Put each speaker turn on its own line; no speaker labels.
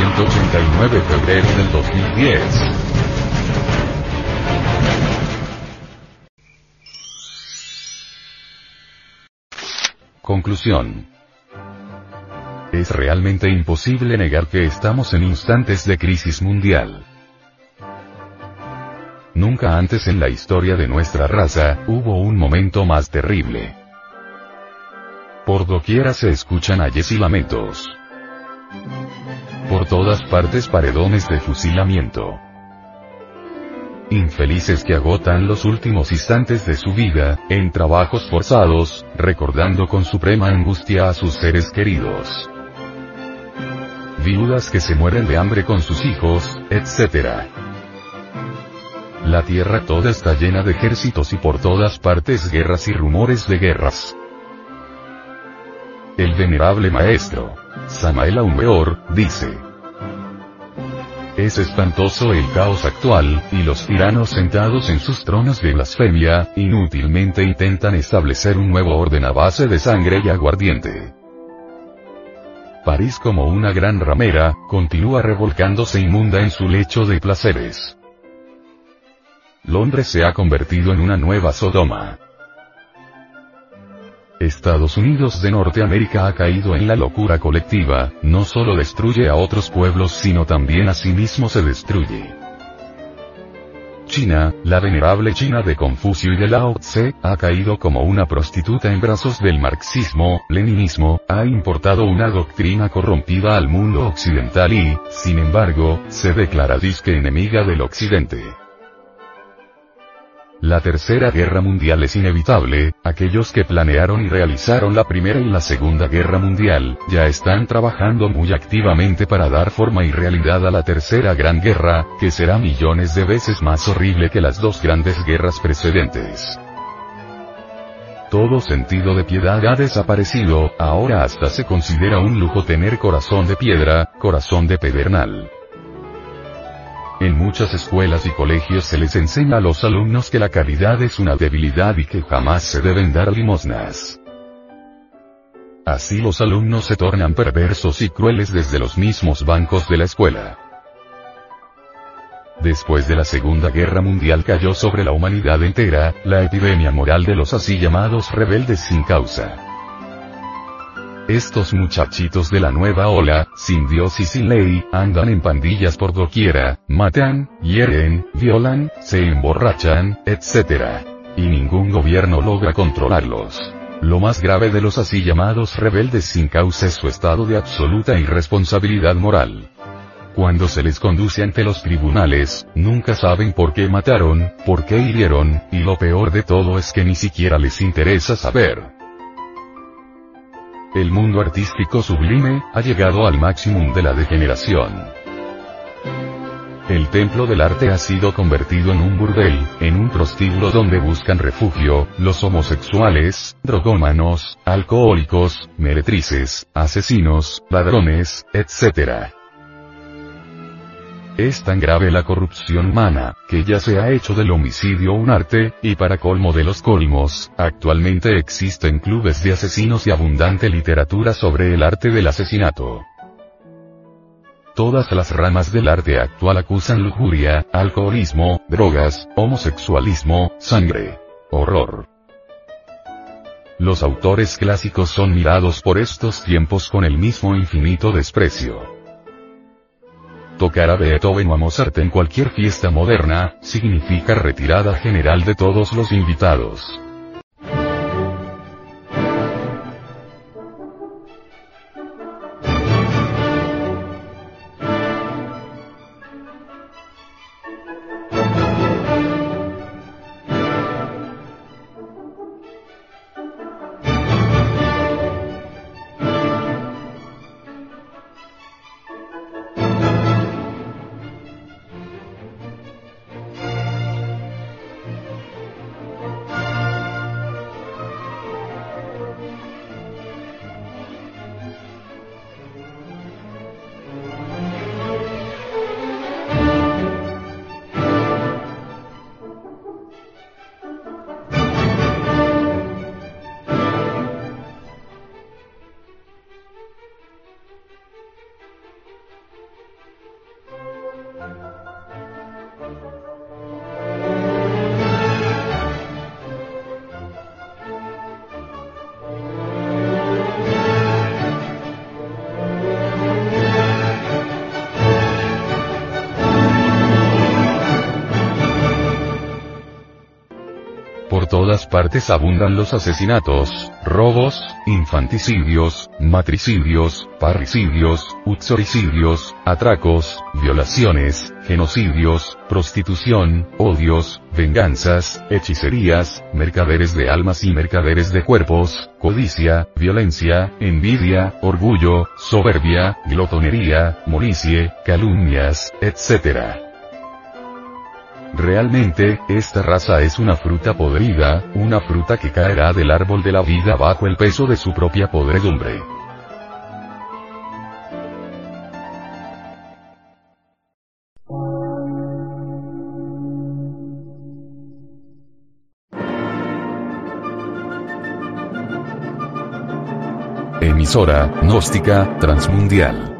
189 febrero del 2010. Conclusión. Es realmente imposible negar que estamos en instantes de crisis mundial. Nunca antes en la historia de nuestra raza, hubo un momento más terrible. Por doquiera se escuchan ayes y lamentos. Por todas partes paredones de fusilamiento. Infelices que agotan los últimos instantes de su vida, en trabajos forzados, recordando con suprema angustia a sus seres queridos. Viudas que se mueren de hambre con sus hijos, etc. La tierra toda está llena de ejércitos y por todas partes guerras y rumores de guerras. El venerable maestro, Samael Aumeor, dice, es espantoso el caos actual, y los tiranos sentados en sus tronos de blasfemia, inútilmente intentan establecer un nuevo orden a base de sangre y aguardiente. París como una gran ramera, continúa revolcándose inmunda en su lecho de placeres. Londres se ha convertido en una nueva Sodoma. Estados Unidos de Norteamérica ha caído en la locura colectiva, no solo destruye a otros pueblos sino también a sí mismo se destruye. China, la venerable China de Confucio y de Lao Tse, ha caído como una prostituta en brazos del marxismo, leninismo, ha importado una doctrina corrompida al mundo occidental y, sin embargo, se declara disque enemiga del occidente. La Tercera Guerra Mundial es inevitable, aquellos que planearon y realizaron la Primera y la Segunda Guerra Mundial, ya están trabajando muy activamente para dar forma y realidad a la Tercera Gran Guerra, que será millones de veces más horrible que las dos grandes guerras precedentes. Todo sentido de piedad ha desaparecido, ahora hasta se considera un lujo tener corazón de piedra, corazón de pedernal. En muchas escuelas y colegios se les enseña a los alumnos que la caridad es una debilidad y que jamás se deben dar limosnas. Así los alumnos se tornan perversos y crueles desde los mismos bancos de la escuela. Después de la Segunda Guerra Mundial cayó sobre la humanidad entera, la epidemia moral de los así llamados rebeldes sin causa. Estos muchachitos de la nueva ola, sin Dios y sin ley, andan en pandillas por doquiera, matan, hieren, violan, se emborrachan, etc. Y ningún gobierno logra controlarlos. Lo más grave de los así llamados rebeldes sin causa es su estado de absoluta irresponsabilidad moral. Cuando se les conduce ante los tribunales, nunca saben por qué mataron, por qué hirieron, y lo peor de todo es que ni siquiera les interesa saber. El mundo artístico sublime, ha llegado al máximo de la degeneración. El templo del arte ha sido convertido en un burdel, en un prostíbulo donde buscan refugio, los homosexuales, drogómanos, alcohólicos, meretrices, asesinos, ladrones, etc. Es tan grave la corrupción humana, que ya se ha hecho del homicidio un arte, y para colmo de los colmos, actualmente existen clubes de asesinos y abundante literatura sobre el arte del asesinato. Todas las ramas del arte actual acusan lujuria, alcoholismo, drogas, homosexualismo, sangre. Horror. Los autores clásicos son mirados por estos tiempos con el mismo infinito desprecio. Tocar a Beethoven o a Mozart en cualquier fiesta moderna, significa retirada general de todos los invitados. Por todas partes abundan los asesinatos, robos, infanticidios, matricidios, parricidios, uxoricidios, atracos, violaciones, genocidios, prostitución, odios, venganzas, hechicerías, mercaderes de almas y mercaderes de cuerpos, codicia, violencia, envidia, orgullo, soberbia, glotonería, molicie, calumnias, etc. Realmente, esta raza es una fruta podrida, una fruta que caerá del árbol de la vida bajo el peso de su propia podredumbre. Emisora, gnóstica, transmundial